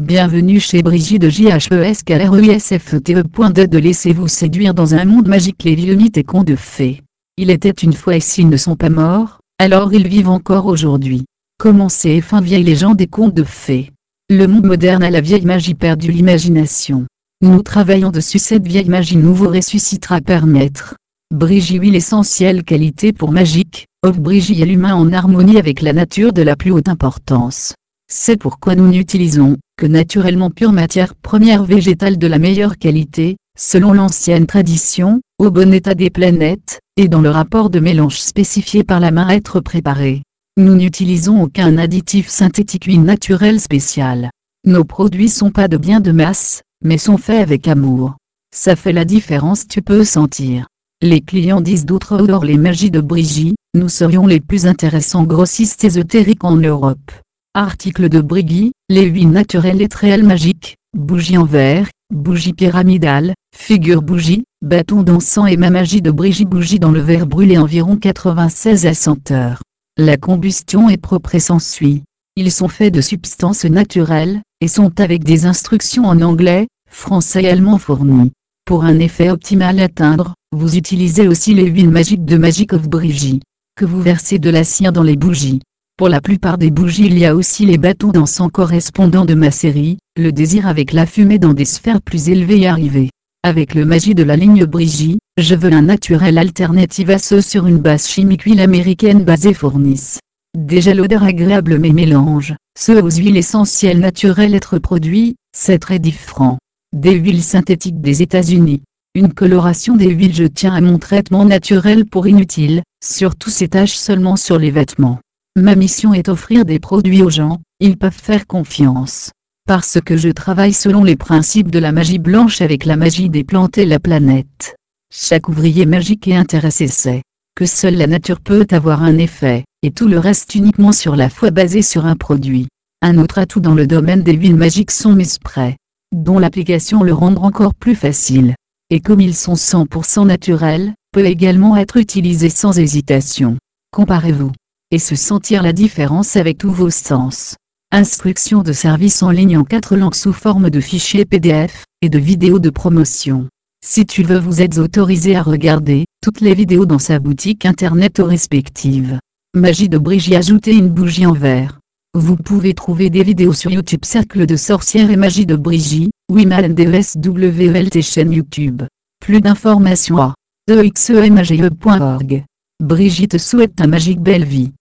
Bienvenue chez Brigitte JHESKREISFTE.de de laissez-vous séduire dans un monde magique les vieux mythes et contes de fées. Il était une fois et s'ils ne sont pas morts, alors ils vivent encore aujourd'hui. Commencez et fin vieille légende et contes de fées. Le monde moderne a la vieille magie perdue l'imagination. Nous travaillons dessus cette vieille magie nouveau ressuscitera permettre. Brigitte huile essentielle qualité pour magique, of Brigitte est l'humain en harmonie avec la nature de la plus haute importance. C'est pourquoi nous n'utilisons que naturellement pure matière première végétale de la meilleure qualité, selon l'ancienne tradition, au bon état des planètes, et dans le rapport de mélange spécifié par la main à être préparé. Nous n'utilisons aucun additif synthétique ou naturel spécial. Nos produits sont pas de biens de masse, mais sont faits avec amour. Ça fait la différence tu peux sentir. Les clients disent d'autres hors les magies de Brigitte, nous serions les plus intéressants grossistes ésotériques en Europe. Article de Briggy, les huiles naturelles et réelles magiques, bougies en verre, bougies pyramidales, figure bougie, bâton d'encens et ma magie de Brigitte bougie dans le verre brûlé environ 96 à 100 heures. La combustion est propre et s'ensuit. Ils sont faits de substances naturelles, et sont avec des instructions en anglais, français et allemand fournies. Pour un effet optimal à atteindre, vous utilisez aussi les huiles magiques de Magic of Brigitte, que vous versez de la cire dans les bougies. Pour la plupart des bougies il y a aussi les bâtons d'encens correspondant de ma série, le désir avec la fumée dans des sphères plus élevées y arriver. Avec le magie de la ligne Brigitte, je veux un naturel alternative à ceux sur une base chimique huile américaine basée fournisse. Déjà l'odeur agréable mais mélange, ceux aux huiles essentielles naturelles être produits, c'est très différent. Des huiles synthétiques des États-Unis. Une coloration des huiles je tiens à mon traitement naturel pour inutile, surtout ces taches seulement sur les vêtements. Ma mission est d'offrir des produits aux gens, ils peuvent faire confiance. Parce que je travaille selon les principes de la magie blanche avec la magie des plantes et la planète. Chaque ouvrier magique est intéressé sait que seule la nature peut avoir un effet, et tout le reste uniquement sur la foi basée sur un produit. Un autre atout dans le domaine des huiles magiques sont mes sprays, dont l'application le rend encore plus facile. Et comme ils sont 100% naturels, peut également être utilisé sans hésitation. Comparez-vous et se sentir la différence avec tous vos sens. Instructions de service en ligne en quatre langues sous forme de fichiers PDF et de vidéos de promotion. Si tu veux vous êtes autorisé à regarder toutes les vidéos dans sa boutique internet aux respectives. Magie de Brigitte ajouter une bougie en verre. Vous pouvez trouver des vidéos sur YouTube Cercle de sorcières et Magie de Brigitte, Wimal DSWLT chaîne YouTube. Plus d'informations à exemage.org. Brigitte souhaite un magique belle vie.